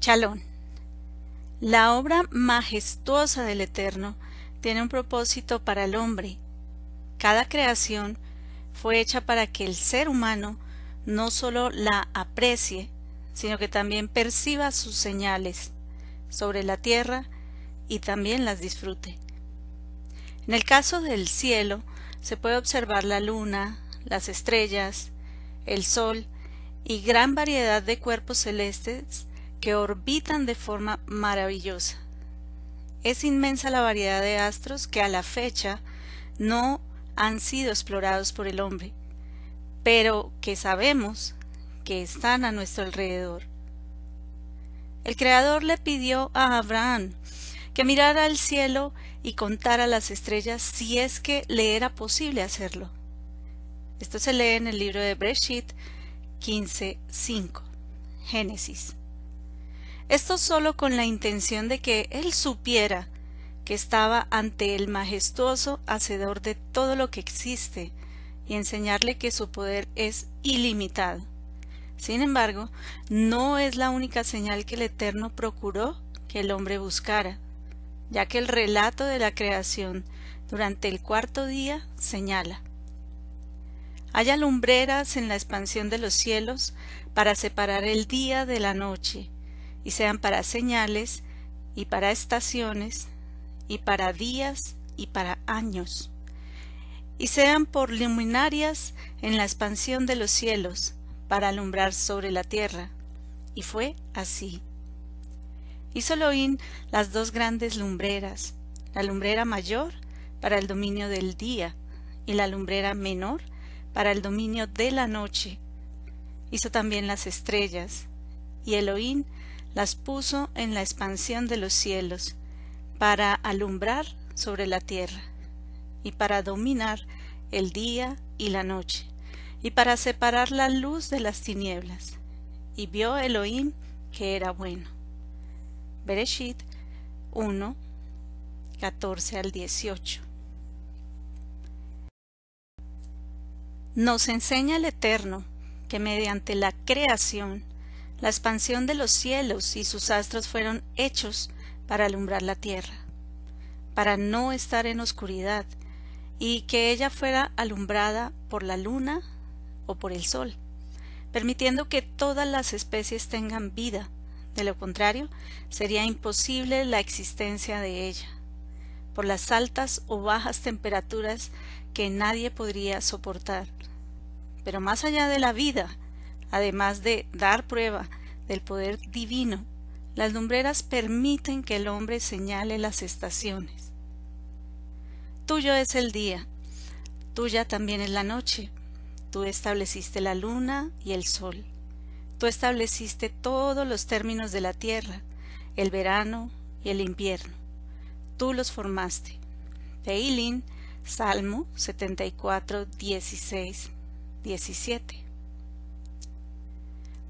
Chalón. La obra majestuosa del Eterno tiene un propósito para el hombre. Cada creación fue hecha para que el ser humano no solo la aprecie, sino que también perciba sus señales sobre la tierra y también las disfrute. En el caso del cielo se puede observar la luna, las estrellas, el sol y gran variedad de cuerpos celestes que orbitan de forma maravillosa. Es inmensa la variedad de astros que a la fecha no han sido explorados por el hombre, pero que sabemos que están a nuestro alrededor. El Creador le pidió a Abraham que mirara al cielo y contara las estrellas si es que le era posible hacerlo. Esto se lee en el libro de Breshit 15.5, Génesis. Esto solo con la intención de que él supiera que estaba ante el majestuoso hacedor de todo lo que existe y enseñarle que su poder es ilimitado. Sin embargo, no es la única señal que el Eterno procuró que el hombre buscara, ya que el relato de la creación durante el cuarto día señala Haya lumbreras en la expansión de los cielos para separar el día de la noche, y sean para señales y para estaciones y para días y para años, y sean por luminarias en la expansión de los cielos para alumbrar sobre la tierra. Y fue así. Hizo Elohim las dos grandes lumbreras, la lumbrera mayor para el dominio del día y la lumbrera menor para el dominio de la noche. Hizo también las estrellas, y Elohim las puso en la expansión de los cielos, para alumbrar sobre la tierra, y para dominar el día y la noche, y para separar la luz de las tinieblas. Y vio Elohim que era bueno. Bereshit 1, 14 al 18. Nos enseña el Eterno que mediante la creación la expansión de los cielos y sus astros fueron hechos para alumbrar la tierra, para no estar en oscuridad, y que ella fuera alumbrada por la luna o por el sol, permitiendo que todas las especies tengan vida. De lo contrario, sería imposible la existencia de ella, por las altas o bajas temperaturas que nadie podría soportar. Pero más allá de la vida, Además de dar prueba del poder divino, las lumbreras permiten que el hombre señale las estaciones. Tuyo es el día, tuya también es la noche. Tú estableciste la luna y el sol. Tú estableciste todos los términos de la tierra, el verano y el invierno. Tú los formaste. Teilín, Salmo 74, 16, 17.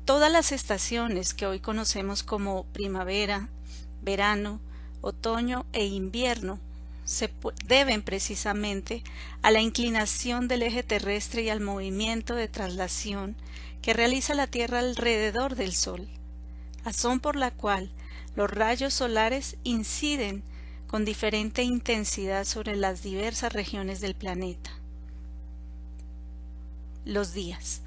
Todas las estaciones que hoy conocemos como primavera, verano, otoño e invierno se deben precisamente a la inclinación del eje terrestre y al movimiento de traslación que realiza la Tierra alrededor del Sol, razón por la cual los rayos solares inciden con diferente intensidad sobre las diversas regiones del planeta. Los días.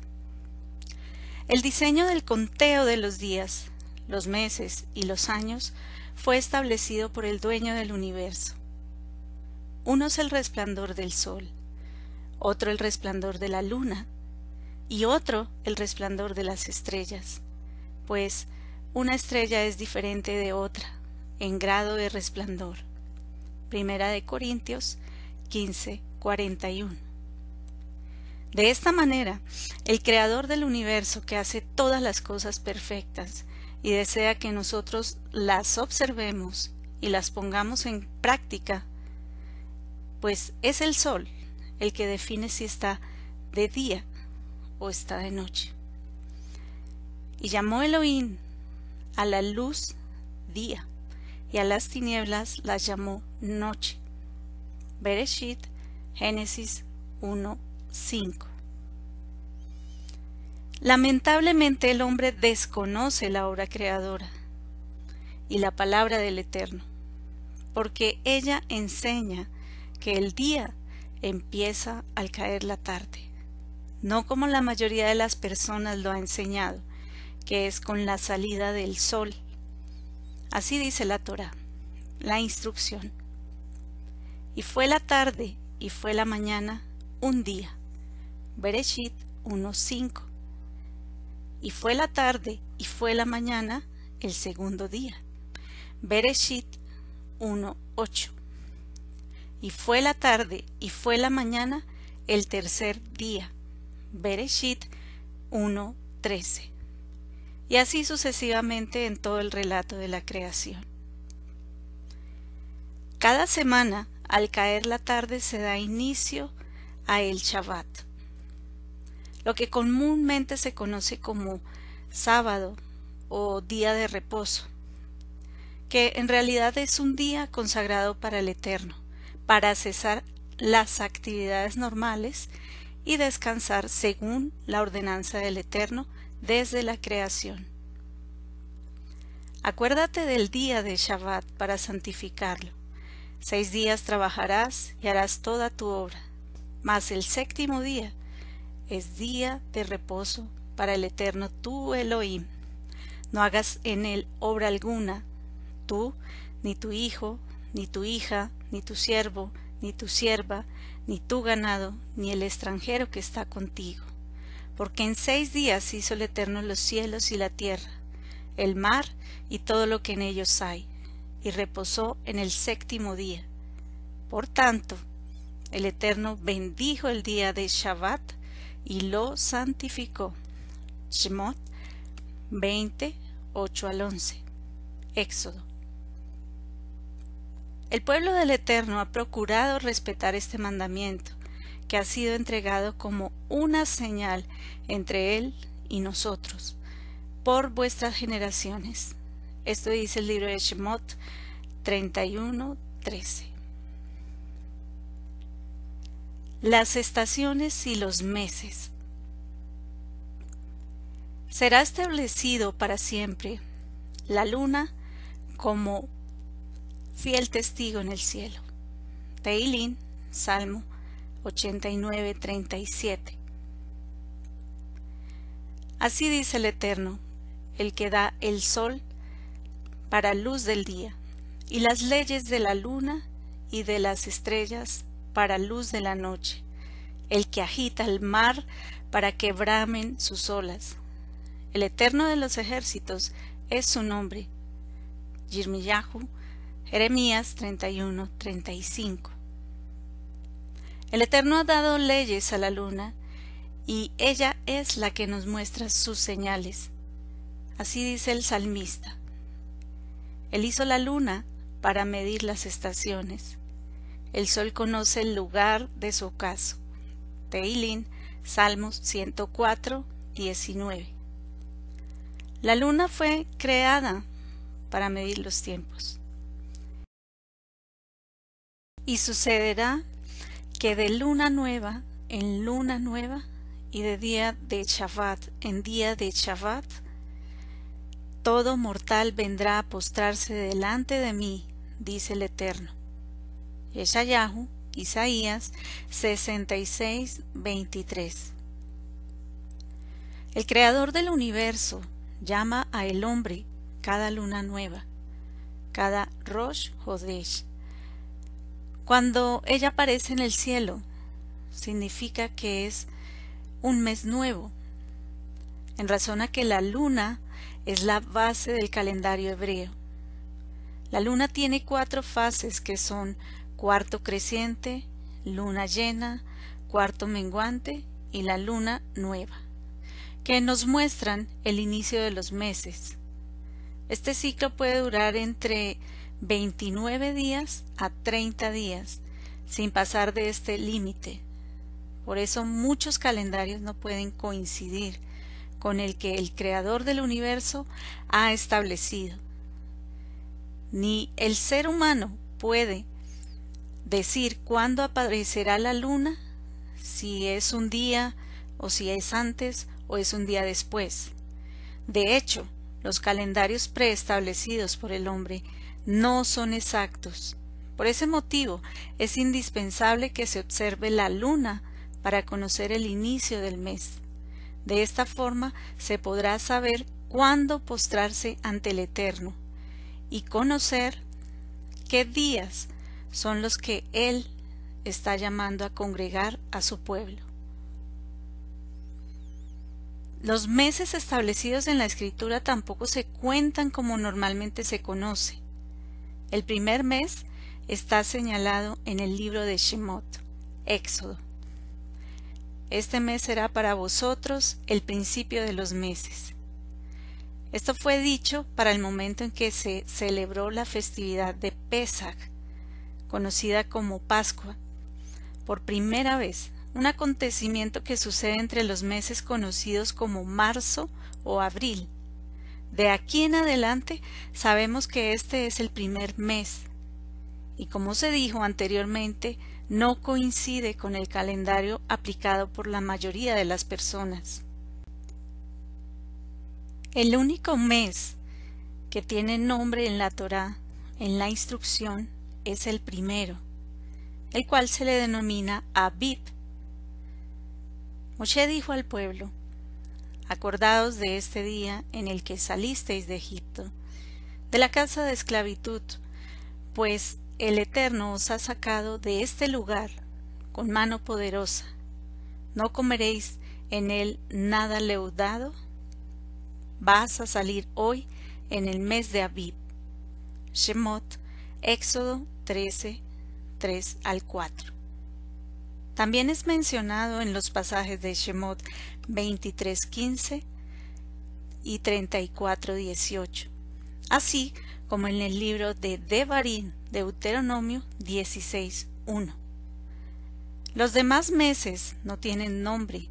El diseño del conteo de los días, los meses y los años fue establecido por el dueño del universo. Uno es el resplandor del sol, otro el resplandor de la luna y otro el resplandor de las estrellas, pues una estrella es diferente de otra en grado de resplandor. Primera de Corintios 15, 41. De esta manera, el Creador del universo que hace todas las cosas perfectas y desea que nosotros las observemos y las pongamos en práctica, pues es el sol el que define si está de día o está de noche. Y llamó Elohim a la luz día y a las tinieblas las llamó noche. Bereshit, Génesis 1, 5. Lamentablemente el hombre desconoce la obra creadora y la palabra del Eterno, porque ella enseña que el día empieza al caer la tarde, no como la mayoría de las personas lo ha enseñado, que es con la salida del sol. Así dice la Torah, la instrucción. Y fue la tarde y fue la mañana un día. Bereshit 1.5. Y fue la tarde y fue la mañana el segundo día. Bereshit 1.8. Y fue la tarde y fue la mañana el tercer día. Bereshit 1.13. Y así sucesivamente en todo el relato de la creación. Cada semana, al caer la tarde, se da inicio a el Shabbat, lo que comúnmente se conoce como sábado o día de reposo, que en realidad es un día consagrado para el Eterno, para cesar las actividades normales y descansar según la ordenanza del Eterno desde la creación. Acuérdate del día de Shabbat para santificarlo. Seis días trabajarás y harás toda tu obra, mas el séptimo día es día de reposo para el Eterno tu Elohim. No hagas en él obra alguna, tú, ni tu hijo, ni tu hija, ni tu siervo, ni tu sierva, ni tu ganado, ni el extranjero que está contigo. Porque en seis días hizo el Eterno los cielos y la tierra, el mar y todo lo que en ellos hay, y reposó en el séptimo día. Por tanto, el Eterno bendijo el día de Shabbat y lo santificó. Shemot 20, 8 al 11. Éxodo. El pueblo del Eterno ha procurado respetar este mandamiento, que ha sido entregado como una señal entre Él y nosotros, por vuestras generaciones. Esto dice el libro de Shemot 31, 13. Las estaciones y los meses. Será establecido para siempre la luna como fiel testigo en el cielo. Teilín, Salmo 89, 37. Así dice el Eterno, el que da el sol para luz del día, y las leyes de la luna y de las estrellas para luz de la noche, el que agita el mar para que bramen sus olas, el Eterno de los ejércitos es su nombre. Yirmiyahu, Jeremías 31, 35. El Eterno ha dado leyes a la luna y ella es la que nos muestra sus señales. Así dice el salmista. Él hizo la luna para medir las estaciones. El sol conoce el lugar de su ocaso. Teilín, Salmos 104, 19. La luna fue creada para medir los tiempos. Y sucederá que de luna nueva en luna nueva y de día de Shabbat en día de Shabbat, todo mortal vendrá a postrarse delante de mí, dice el Eterno. Yeshayahu, Isaías 66, 23. El Creador del universo llama a el hombre cada luna nueva, cada Rosh Hodesh. Cuando ella aparece en el cielo, significa que es un mes nuevo, en razón a que la luna es la base del calendario hebreo. La luna tiene cuatro fases que son cuarto creciente, luna llena, cuarto menguante y la luna nueva que nos muestran el inicio de los meses. Este ciclo puede durar entre 29 días a 30 días, sin pasar de este límite. Por eso muchos calendarios no pueden coincidir con el que el creador del universo ha establecido. Ni el ser humano puede decir cuándo aparecerá la luna, si es un día o si es antes o es un día después. De hecho, los calendarios preestablecidos por el hombre no son exactos. Por ese motivo es indispensable que se observe la luna para conocer el inicio del mes. De esta forma se podrá saber cuándo postrarse ante el Eterno y conocer qué días son los que Él está llamando a congregar a su pueblo. Los meses establecidos en la escritura tampoco se cuentan como normalmente se conoce. El primer mes está señalado en el libro de Shemot, Éxodo. Este mes será para vosotros el principio de los meses. Esto fue dicho para el momento en que se celebró la festividad de Pesach, conocida como Pascua, por primera vez un acontecimiento que sucede entre los meses conocidos como marzo o abril. De aquí en adelante sabemos que este es el primer mes y como se dijo anteriormente, no coincide con el calendario aplicado por la mayoría de las personas. El único mes que tiene nombre en la Torá, en la instrucción, es el primero, el cual se le denomina Abib, Moshe dijo al pueblo, Acordaos de este día en el que salisteis de Egipto, de la casa de esclavitud, pues el Eterno os ha sacado de este lugar con mano poderosa. ¿No comeréis en él nada leudado? Vas a salir hoy en el mes de Abib. Shemot, Éxodo 13, 3 al 4. También es mencionado en los pasajes de Shemot 23.15 y 34.18, así como en el libro de Devarim, Deuteronomio 16.1. Los demás meses no tienen nombre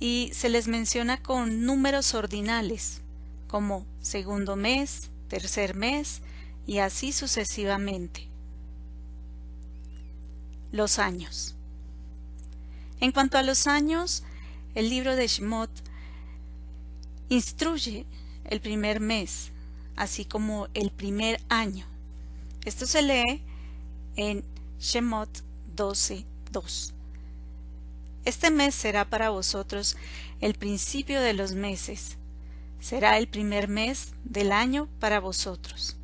y se les menciona con números ordinales, como segundo mes, tercer mes y así sucesivamente. Los años. En cuanto a los años, el libro de Shemot instruye el primer mes, así como el primer año. Esto se lee en Shemot 12.2. Este mes será para vosotros el principio de los meses, será el primer mes del año para vosotros.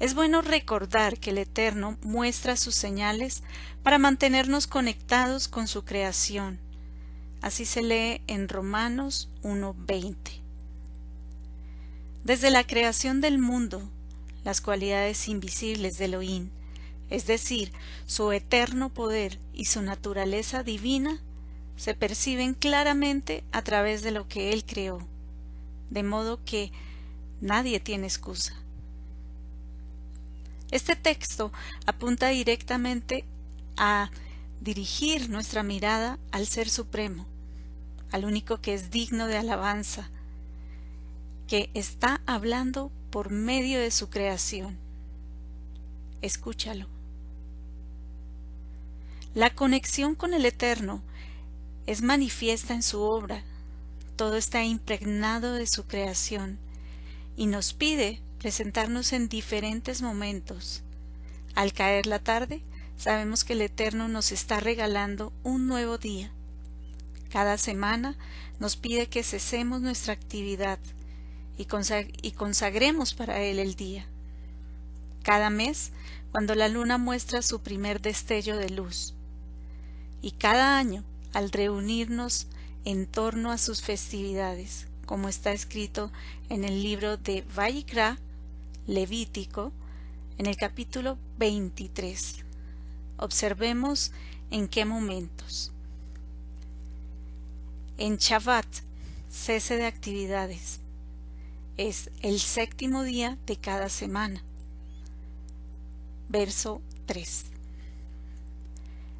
Es bueno recordar que el Eterno muestra sus señales para mantenernos conectados con su creación. Así se lee en Romanos 1.20. Desde la creación del mundo, las cualidades invisibles de Elohim, es decir, su eterno poder y su naturaleza divina, se perciben claramente a través de lo que Él creó, de modo que nadie tiene excusa. Este texto apunta directamente a dirigir nuestra mirada al Ser Supremo, al único que es digno de alabanza, que está hablando por medio de su creación. Escúchalo. La conexión con el Eterno es manifiesta en su obra. Todo está impregnado de su creación y nos pide presentarnos en diferentes momentos. Al caer la tarde, sabemos que el Eterno nos está regalando un nuevo día. Cada semana nos pide que cesemos nuestra actividad y, consagremos para Él el día. Cada mes, cuando la luna muestra su primer destello de luz. Y cada año, al reunirnos en torno a sus festividades, como está escrito en el libro de Vayikra Levítico, en el capítulo 23. Observemos en qué momentos. En Shabbat, cese de actividades. Es el séptimo día de cada semana. Verso 3.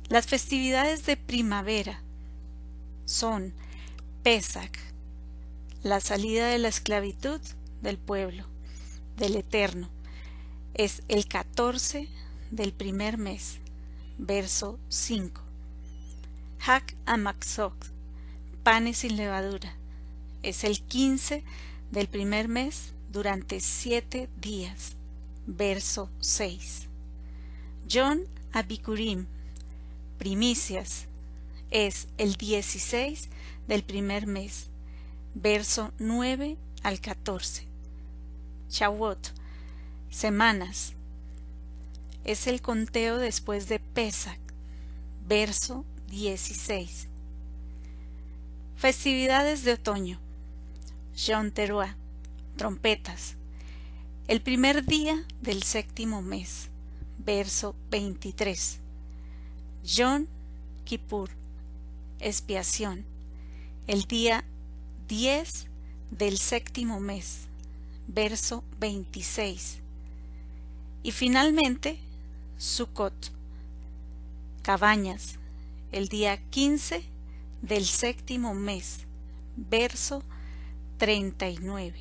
Las festividades de primavera son Pesach, la salida de la esclavitud del pueblo del Eterno. Es el 14 del primer mes, verso 5. Hak Amaxok, panes sin levadura. Es el 15 del primer mes durante siete días. Verso 6. John Abikurim, primicias, es el 16 del primer mes. Verso 9 al 14. Chawot, semanas, es el conteo después de Pesach, verso 16. Festividades de otoño. Teruah, trompetas. El primer día del séptimo mes, verso 23. John Kippur, expiación. El día 10 del séptimo mes, verso 26. Y finalmente, Sukkot, cabañas, el día 15 del séptimo mes, verso 39.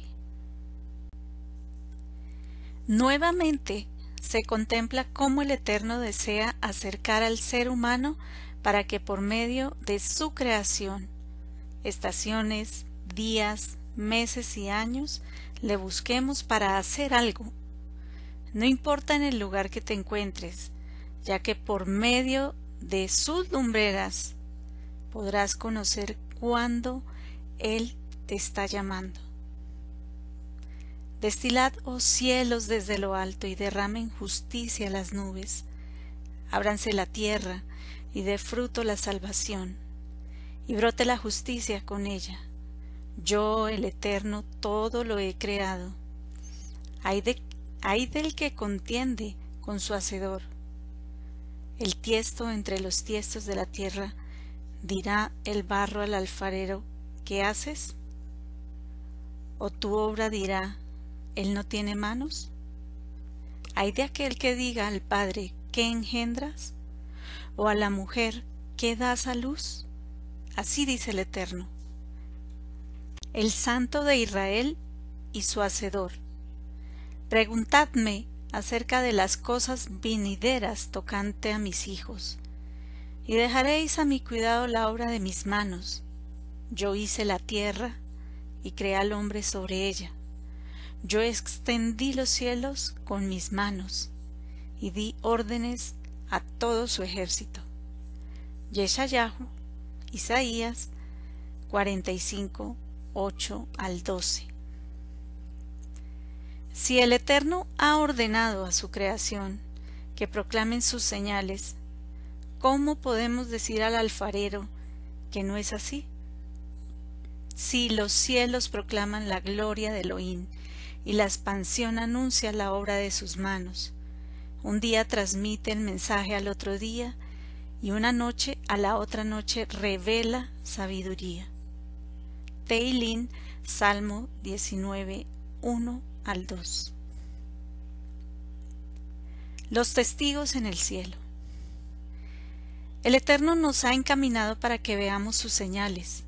Nuevamente se contempla cómo el Eterno desea acercar al ser humano para que por medio de su creación, estaciones, días, meses y años, le busquemos para hacer algo. No importa en el lugar que te encuentres, ya que por medio de sus lumbreras podrás conocer cuándo Él te está llamando. Destilad, oh cielos, desde lo alto y derramen justicia las nubes. Ábranse la tierra y dé fruto la salvación, y brote la justicia con ella. Yo, el Eterno, todo lo he creado. Hay, de, hay del que contiende con su hacedor. El tiesto entre los tiestos de la tierra dirá el barro al alfarero, ¿qué haces? ¿O tu obra dirá, él no tiene manos? ¿Hay de aquel que diga al Padre, ¿qué engendras? ¿O a la mujer, ¿qué das a luz? Así dice el Eterno. El Santo de Israel y su Hacedor. Preguntadme acerca de las cosas venideras tocante a mis hijos y dejaréis a mi cuidado la obra de mis manos. Yo hice la tierra y creé al hombre sobre ella. Yo extendí los cielos con mis manos y di órdenes a todo su ejército. Yeshayahu, Isaías 45, 8 al 12. Si el Eterno ha ordenado a su creación que proclamen sus señales, ¿Cómo podemos decir al alfarero que no es así? Si los cielos proclaman la gloria de Elohim y la expansión anuncia la obra de sus manos, un día transmite el mensaje al otro día y una noche a la otra noche revela sabiduría. Teilín, Salmo 19, 1 al 2. Los testigos en el cielo. El Eterno nos ha encaminado para que veamos sus señales.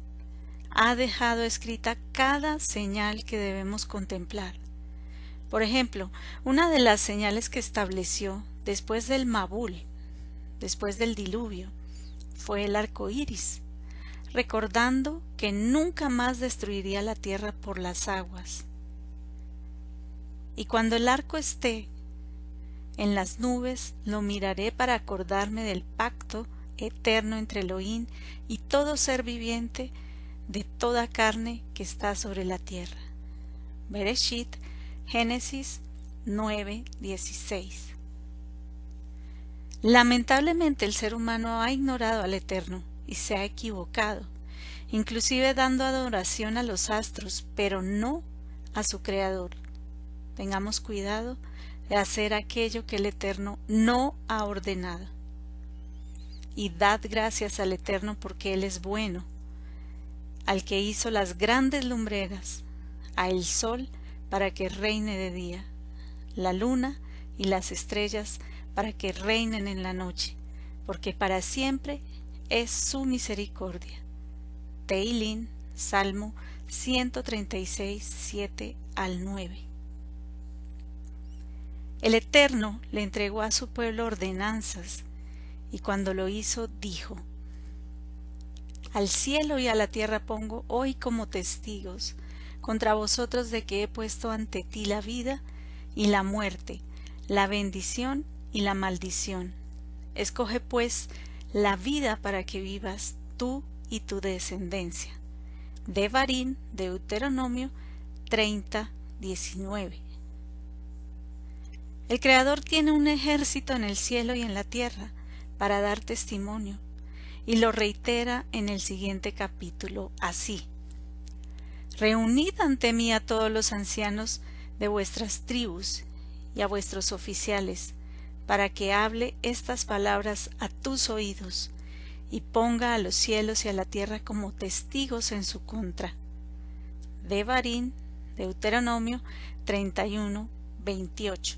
Ha dejado escrita cada señal que debemos contemplar. Por ejemplo, una de las señales que estableció después del Mabul, después del diluvio, fue el arco iris, recordando que nunca más destruiría la tierra por las aguas. Y cuando el arco esté en las nubes, lo miraré para acordarme del pacto eterno entre Elohim y todo ser viviente de toda carne que está sobre la tierra. Bereshit, Génesis 9, 16. Lamentablemente el ser humano ha ignorado al Eterno y se ha equivocado, inclusive dando adoración a los astros, pero no a su Creador. Tengamos cuidado de hacer aquello que el Eterno no ha ordenado y dad gracias al Eterno porque Él es bueno, al que hizo las grandes lumbreras, a el sol para que reine de día, la luna y las estrellas para que reinen en la noche, porque para siempre es su misericordia. Teilín, Salmo 136, 7 al 9. El Eterno le entregó a su pueblo ordenanzas y cuando lo hizo dijo, Al cielo y a la tierra pongo hoy como testigos, contra vosotros de que he puesto ante ti la vida y la muerte, la bendición y la maldición. Escoge pues la vida para que vivas tú y tu descendencia. De Barín, Deuteronomio 30, 19. El Creador tiene un ejército en el cielo y en la tierra para dar testimonio, y lo reitera en el siguiente capítulo así. Reunid ante mí a todos los ancianos de vuestras tribus y a vuestros oficiales, para que hable estas palabras a tus oídos, y ponga a los cielos y a la tierra como testigos en su contra. De Barín, Deuteronomio 31, 28.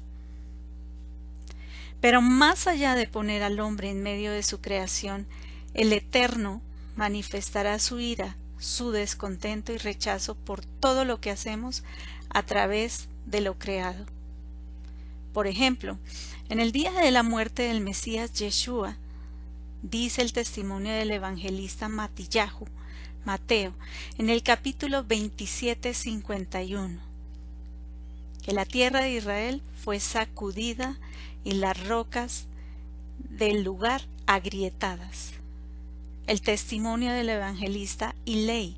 Pero más allá de poner al hombre en medio de su creación, el Eterno manifestará su ira, su descontento y rechazo por todo lo que hacemos a través de lo creado. Por ejemplo, en el día de la muerte del Mesías Yeshua, dice el testimonio del evangelista Matillahu, Mateo, en el capítulo 27, 51, que la tierra de Israel fue sacudida y las rocas del lugar agrietadas. El testimonio del evangelista Ilei,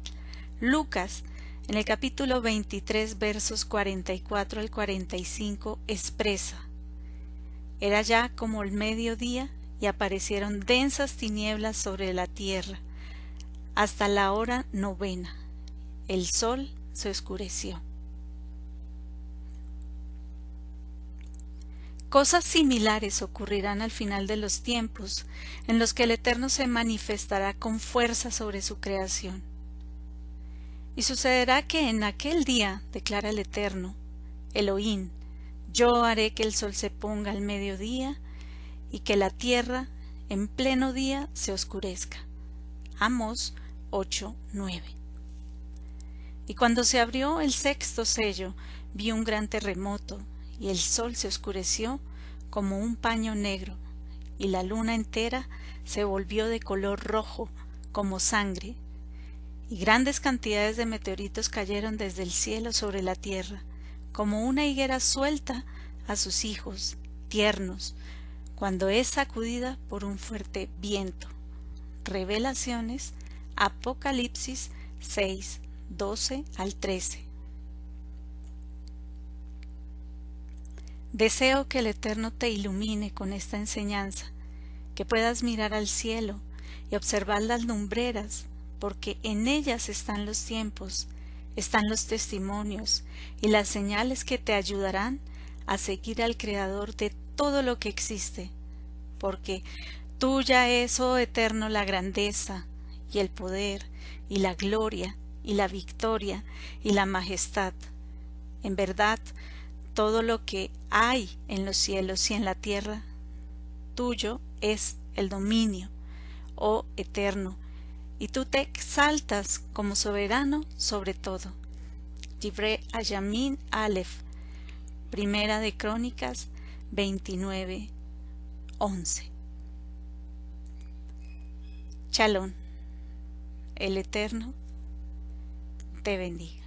Lucas, en el capítulo 23, versos 44 al 45, expresa, Era ya como el mediodía y aparecieron densas tinieblas sobre la tierra, hasta la hora novena. El sol se oscureció. Cosas similares ocurrirán al final de los tiempos, en los que el Eterno se manifestará con fuerza sobre su creación. Y sucederá que en aquel día, declara el Eterno, Elohim, yo haré que el sol se ponga al mediodía y que la tierra en pleno día se oscurezca. Amos 8, 9. Y cuando se abrió el sexto sello, vi un gran terremoto, y el sol se oscureció como un paño negro, y la luna entera se volvió de color rojo como sangre, y grandes cantidades de meteoritos cayeron desde el cielo sobre la tierra, como una higuera suelta a sus hijos, tiernos, cuando es sacudida por un fuerte viento. Revelaciones, Apocalipsis 6, 12 al 13. Deseo que el Eterno te ilumine con esta enseñanza, que puedas mirar al cielo y observar las lumbreras, porque en ellas están los tiempos, están los testimonios y las señales que te ayudarán a seguir al Creador de todo lo que existe, porque tuya es, oh Eterno, la grandeza y el poder y la gloria y la victoria y la majestad. En verdad, todo lo que hay en los cielos y en la tierra, tuyo es el dominio, oh eterno, y tú te exaltas como soberano sobre todo. Libre Ayamin Aleph, Primera de Crónicas 29, 11. Chalón, el Eterno te bendiga.